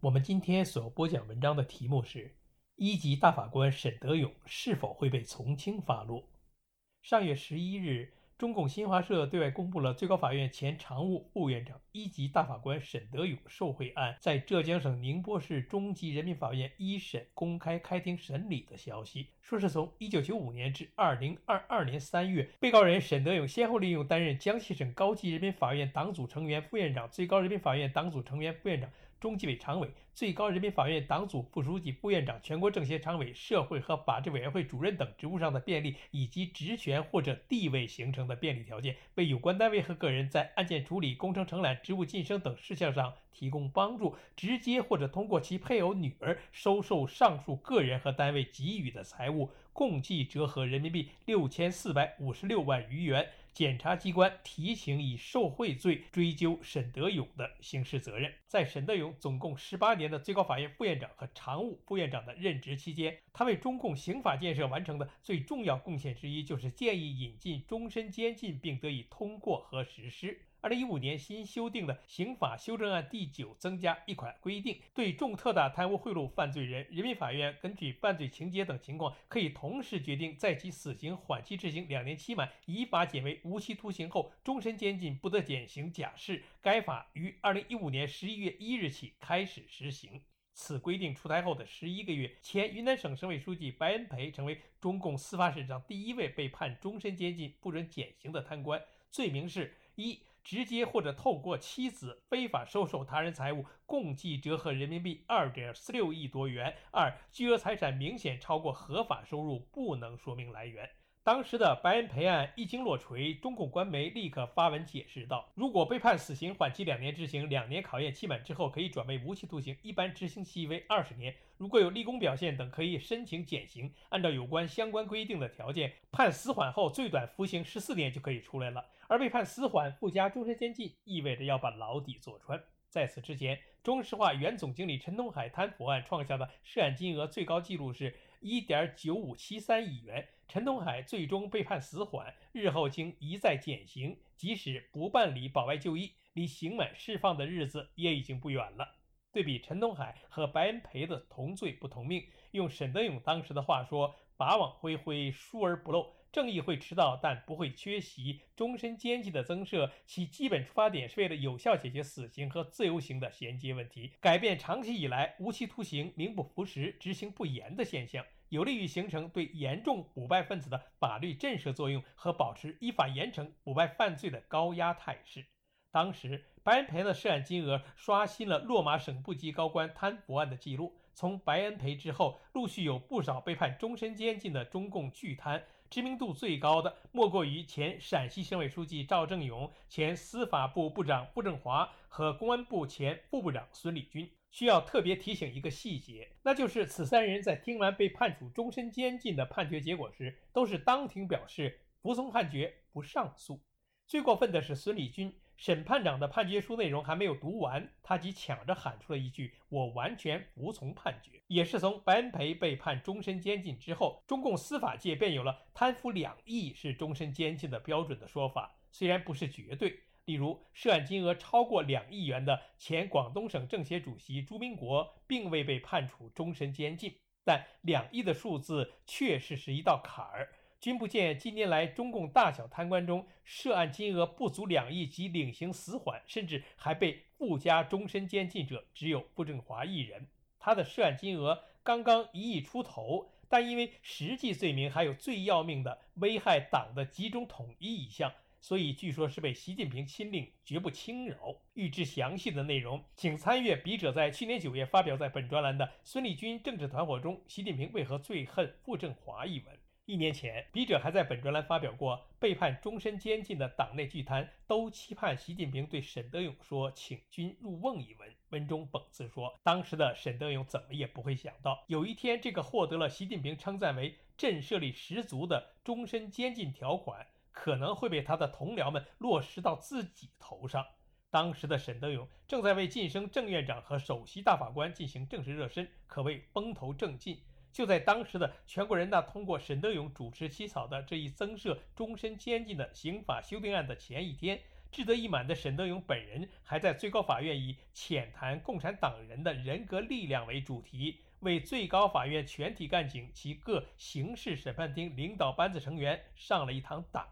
我们今天所播讲文章的题目是：一级大法官沈德勇是否会被从轻发落？上月十一日，中共新华社对外公布了最高法院前常务副院长、一级大法官沈德勇受贿案在浙江省宁波市中级人民法院一审公开开庭审理的消息。说是从一九九五年至二零二二年三月，被告人沈德勇先后利用担任江西省高级人民法院党组成员、副院长、最高人民法院党组成员、副院长。中纪委常委、最高人民法院党组副书记、副院长、全国政协常委、社会和法制委员会主任等职务上的便利，以及职权或者地位形成的便利条件，为有关单位和个人在案件处理、工程承揽、职务晋升等事项上提供帮助，直接或者通过其配偶、女儿收受上述个人和单位给予的财物，共计折合人民币六千四百五十六万余元。检察机关提请以受贿罪追究沈德勇的刑事责任。在沈德勇总共十八年的最高法院副院长和常务副院长的任职期间，他为中共刑法建设完成的最重要贡献之一，就是建议引进终身监禁，并得以通过和实施。二零一五年新修订的刑法修正案第九增加一款规定，对重特大贪污贿赂犯罪人，人民法院根据犯罪情节等情况，可以同时决定在其死刑缓期执行两年期满，依法减为无期徒刑后，终身监禁不得减刑假释。该法于二零一五年十一月一日起开始实行。此规定出台后的十一个月，前云南省省委书记白恩培成为中共司法史上第一位被判终身监禁不准减刑的贪官，罪名是：一。直接或者透过妻子非法收受他人财物，共计折合人民币二点四六亿多元。二、巨额财产明显超过合法收入，不能说明来源。当时的白恩培案一经落锤，中共官媒立刻发文解释道：“如果被判死刑，缓期两年执行，两年考验期满之后可以转为无期徒刑，一般执行期为二十年。如果有立功表现等，可以申请减刑。按照有关相关规定的条件，判死缓后最短服刑十四年就可以出来了。而被判死缓附加终身监禁，意味着要把牢底坐穿。在此之前，中石化原总经理陈东海贪腐案创下的涉案金额最高纪录是一点九五七三亿元。”陈东海最终被判死缓，日后经一再减刑，即使不办理保外就医，离刑满释放的日子也已经不远了。对比陈东海和白恩培的同罪不同命，用沈德勇当时的话说：“法网恢恢，疏而不漏。”正义会迟到，但不会缺席。终身监禁的增设，其基本出发点是为了有效解决死刑和自由刑的衔接问题，改变长期以来无期徒刑名不符实、执行不严的现象，有利于形成对严重腐败分子的法律震慑作用和保持依法严惩腐败犯罪的高压态势。当时，白恩培的涉案金额刷新了落马省部级高官贪腐案的记录。从白恩培之后，陆续有不少被判终身监禁的中共巨贪。知名度最高的莫过于前陕西省委书记赵正永、前司法部部长傅政华和公安部前副部长孙立军。需要特别提醒一个细节，那就是此三人在听完被判处终身监禁的判决结果时，都是当庭表示服从判决，不上诉。最过分的是孙立军。审判长的判决书内容还没有读完，他即抢着喊出了一句：“我完全服从判决。”也是从白恩培被判终身监禁之后，中共司法界便有了贪腐两亿是终身监禁的标准的说法。虽然不是绝对，例如涉案金额超过两亿元的前广东省政协主席朱明国，并未被判处终身监禁，但两亿的数字确实是一道坎儿。君不见，近年来中共大小贪官中，涉案金额不足两亿即领刑死缓，甚至还被附加终身监禁者，只有傅政华一人。他的涉案金额刚刚一亿出头，但因为实际罪名还有最要命的危害党的集中统一一项，所以据说是被习近平亲令，绝不轻饶。欲知详细的内容，请参阅笔者在去年九月发表在本专栏的《孙立军政治团伙中，习近平为何最恨傅政华》一文。一年前，笔者还在本专栏发表过“被判终身监禁的党内巨贪都期盼习近平对沈德勇说请君入瓮”一文。文中讽刺说，当时的沈德勇怎么也不会想到，有一天这个获得了习近平称赞为震慑力十足的终身监禁条款，可能会被他的同僚们落实到自己头上。当时的沈德勇正在为晋升正院长和首席大法官进行政治热身，可谓风头正劲。就在当时的全国人大通过沈德勇主持起草的这一增设终身监禁的刑法修订案的前一天，志得意满的沈德勇本人还在最高法院以浅谈共产党人的人格力量为主题，为最高法院全体干警及各刑事审判厅领导班子成员上了一堂党，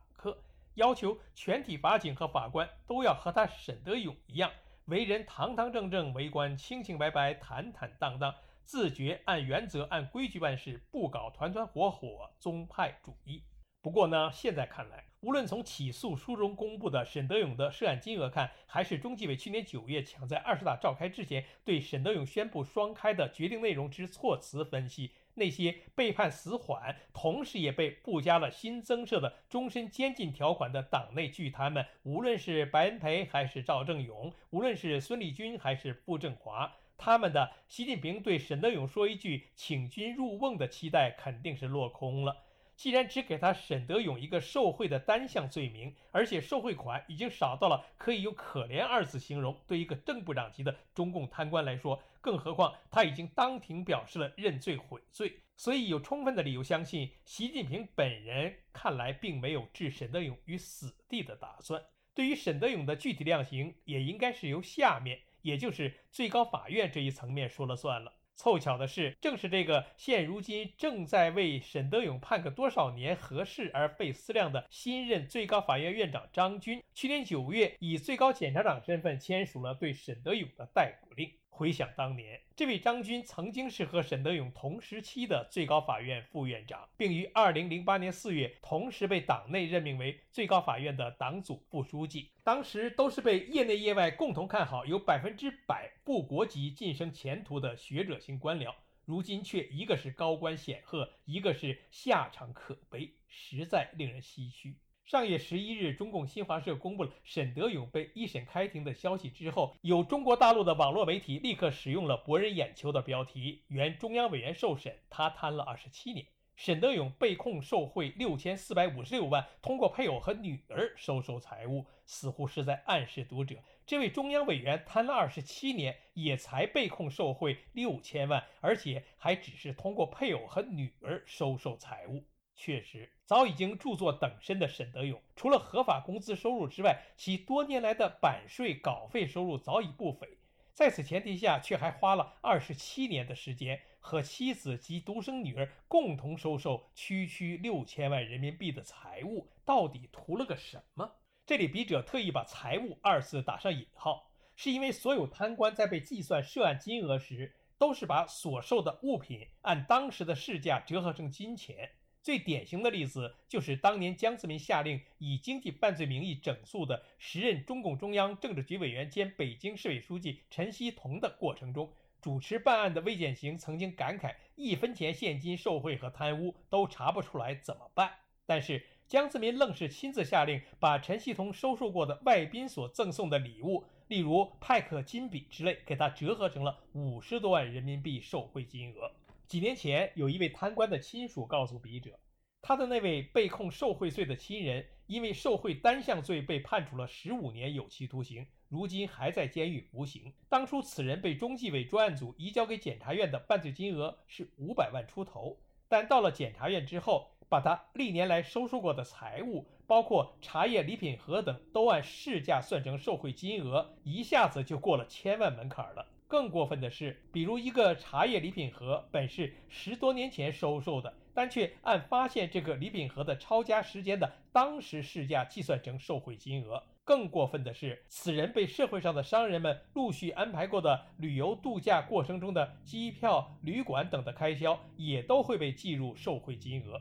要求全体法警和法官都要和他沈德勇一样，为人堂堂正正，为官清清白白、坦坦荡荡。自觉按原则、按规矩办事，不搞团团伙伙、宗派主义。不过呢，现在看来，无论从起诉书中公布的沈德勇的涉案金额看，还是中纪委去年九月抢在二十大召开之前对沈德勇宣布双开的决定内容之措辞分析，那些被判死缓，同时也被附加了新增设的终身监禁条款的党内巨贪们，无论是白恩培还是赵正永，无论是孙立军还是傅政华。他们的习近平对沈德勇说一句“请君入瓮”的期待肯定是落空了。既然只给他沈德勇一个受贿的单项罪名，而且受贿款已经少到了可以用“可怜”二字形容，对一个正部长级的中共贪官来说，更何况他已经当庭表示了认罪悔罪，所以有充分的理由相信，习近平本人看来并没有置沈德勇于死地的打算。对于沈德勇的具体量刑，也应该是由下面。也就是最高法院这一层面说了算了。凑巧的是，正是这个现如今正在为沈德勇判个多少年合适而费思量的新任最高法院院长张军，去年九月以最高检察长身份签署了对沈德勇的逮捕令。回想当年，这位张军曾经是和沈德勇同时期的最高法院副院长，并于二零零八年四月同时被党内任命为最高法院的党组副书记。当时都是被业内业外共同看好，有百分之百副国籍晋升前途的学者型官僚，如今却一个是高官显赫，一个是下场可悲，实在令人唏嘘。上月十一日，中共新华社公布了沈德勇被一审开庭的消息之后，有中国大陆的网络媒体立刻使用了博人眼球的标题：“原中央委员受审，他贪了二十七年。”沈德勇被控受贿六千四百五十六万，通过配偶和女儿收受财物，似乎是在暗示读者，这位中央委员贪了二十七年，也才被控受贿六千万，而且还只是通过配偶和女儿收受财物。确实，早已经著作等身的沈德勇，除了合法工资收入之外，其多年来的版税、稿费收入早已不菲。在此前提下，却还花了二十七年的时间，和妻子及独生女儿共同收受区区六千万人民币的财物，到底图了个什么？这里笔者特意把“财物”二字打上引号，是因为所有贪官在被计算涉案金额时，都是把所受的物品按当时的市价折合成金钱。最典型的例子就是当年江泽民下令以经济犯罪名义整肃的时任中共中央政治局委员兼北京市委书记陈锡同的过程中，主持办案的魏建行曾经感慨：一分钱现金受贿和贪污都查不出来怎么办？但是江泽民愣是亲自下令，把陈锡同收受过的外宾所赠送的礼物，例如派克金笔之类，给他折合成了五十多万人民币受贿金额。几年前，有一位贪官的亲属告诉笔者，他的那位被控受贿罪的亲人，因为受贿单项罪被判处了十五年有期徒刑，如今还在监狱服刑。当初此人被中纪委专案组移交给检察院的犯罪金额是五百万出头，但到了检察院之后，把他历年来收受过的财物，包括茶叶、礼品盒等，都按市价算成受贿金额，一下子就过了千万门槛了。更过分的是，比如一个茶叶礼品盒，本是十多年前收受的，但却按发现这个礼品盒的抄家时间的当时市价计算成受贿金额。更过分的是，此人被社会上的商人们陆续安排过的旅游度假过程中的机票、旅馆等的开销，也都会被计入受贿金额。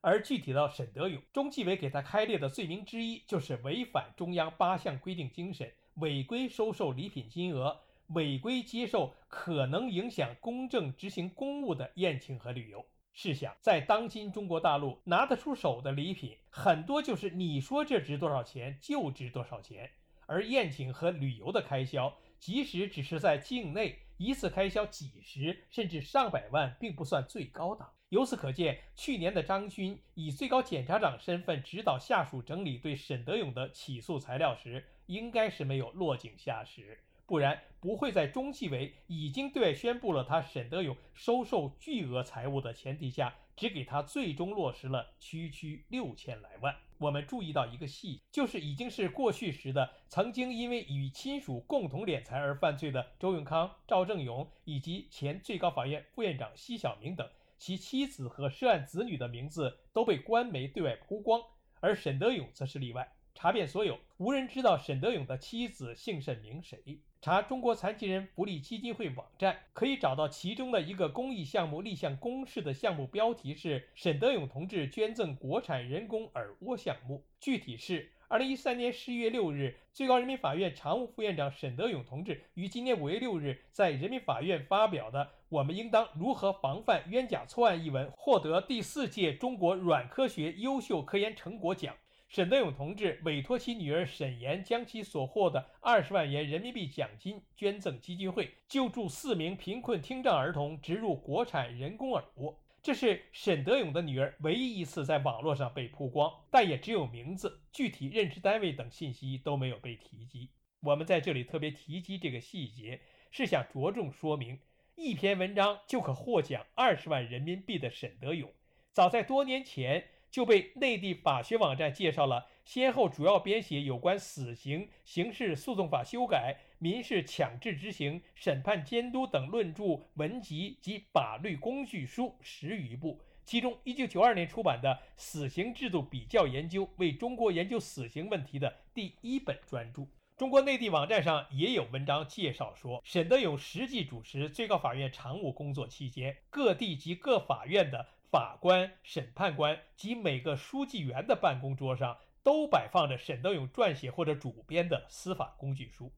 而具体到沈德勇，中纪委给他开列的罪名之一，就是违反中央八项规定精神，违规收受礼品金额。违规接受可能影响公正执行公务的宴请和旅游。试想，在当今中国大陆，拿得出手的礼品很多，就是你说这值多少钱就值多少钱。而宴请和旅游的开销，即使只是在境内，一次开销几十甚至上百万，并不算最高档。由此可见，去年的张军以最高检察长身份指导下属整理对沈德勇的起诉材料时，应该是没有落井下石，不然不会在中纪委已经对外宣布了他沈德勇收受巨额财物的前提下，只给他最终落实了区区六千来万。我们注意到一个细节，就是已经是过去时的，曾经因为与亲属共同敛财而犯罪的周永康、赵正勇以及前最高法院副院长奚晓明等。其妻子和涉案子女的名字都被官媒对外曝光，而沈德勇则是例外。查遍所有，无人知道沈德勇的妻子姓甚名谁。查中国残疾人福利基金会网站，可以找到其中的一个公益项目立项公示的项目标题是“沈德勇同志捐赠国产人工耳蜗项目”，具体是。二零一三年十一月六日，最高人民法院常务副院长沈德勇同志于今年五月六日在人民法院发表的《我们应当如何防范冤假错案》一文，获得第四届中国软科学优秀科研成果奖。沈德勇同志委托其女儿沈岩将其所获的二十万元人民币奖金捐赠基金会，救助四名贫困听障儿童植入国产人工耳蜗。这是沈德勇的女儿唯一一次在网络上被曝光，但也只有名字，具体任职单位等信息都没有被提及。我们在这里特别提及这个细节，是想着重说明，一篇文章就可获奖二十万人民币的沈德勇，早在多年前。就被内地法学网站介绍了，先后主要编写有关死刑、刑事诉讼法修改、民事强制执行、审判监督等论著文集及法律工具书十余部。其中，1992年出版的《死刑制度比较研究》为中国研究死刑问题的第一本专著。中国内地网站上也有文章介绍说，沈德勇实际主持最高法院常务工作期间，各地及各法院的。法官、审判官及每个书记员的办公桌上都摆放着沈德勇撰写或者主编的司法工具书，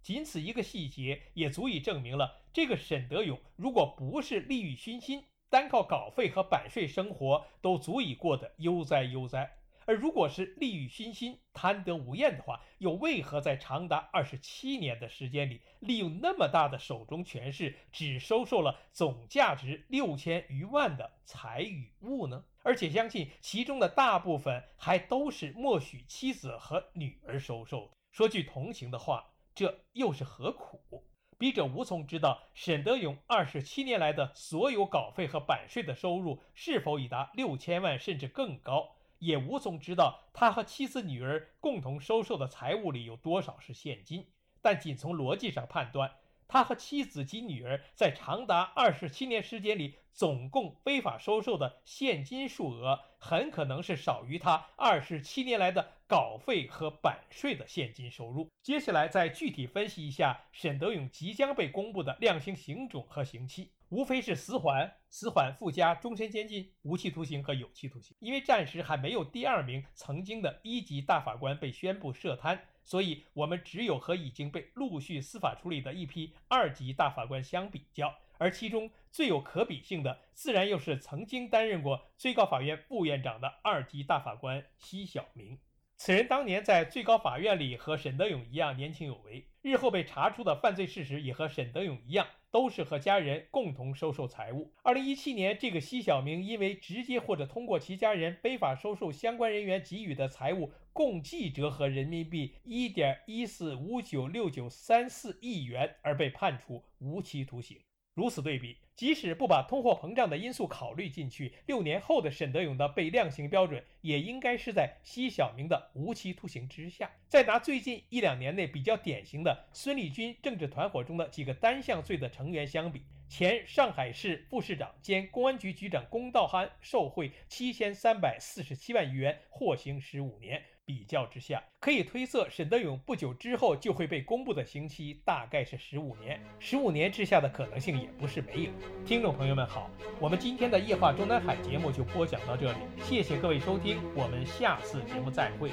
仅此一个细节也足以证明了这个沈德勇如果不是利欲熏心，单靠稿费和版税生活都足以过得悠哉悠哉。而如果是利欲熏心、贪得无厌的话，又为何在长达二十七年的时间里，利用那么大的手中权势，只收受了总价值六千余万的财与物呢？而且相信其中的大部分还都是默许妻子和女儿收受。说句同情的话，这又是何苦？笔者无从知道沈德勇二十七年来的所有稿费和版税的收入是否已达六千万，甚至更高。也无从知道他和妻子、女儿共同收受的财物里有多少是现金，但仅从逻辑上判断，他和妻子及女儿在长达二十七年时间里总共非法收受的现金数额，很可能是少于他二十七年来的稿费和版税的现金收入。接下来再具体分析一下沈德勇即将被公布的量刑刑种和刑期。无非是死缓、死缓附加终身监禁、无期徒刑和有期徒刑。因为暂时还没有第二名曾经的一级大法官被宣布涉贪，所以我们只有和已经被陆续司法处理的一批二级大法官相比较。而其中最有可比性的，自然又是曾经担任过最高法院副院长的二级大法官奚晓明。此人当年在最高法院里和沈德勇一样年轻有为，日后被查出的犯罪事实也和沈德勇一样。都是和家人共同收受财物。二零一七年，这个奚晓明因为直接或者通过其家人非法收受相关人员给予的财物，共计折合人民币一点一四五九六九三四亿元，而被判处无期徒刑。如此对比，即使不把通货膨胀的因素考虑进去，六年后的沈德勇的被量刑标准也应该是在奚晓明的无期徒刑之下。再拿最近一两年内比较典型的孙立军政治团伙中的几个单项罪的成员相比，前上海市副市长兼公安局局长龚道涵受贿七千三百四十七万余元，获刑十五年。比较之下，可以推测沈德勇不久之后就会被公布的刑期大概是十五年。十五年之下的可能性也不是没有。听众朋友们好，我们今天的夜话中南海节目就播讲到这里，谢谢各位收听，我们下次节目再会。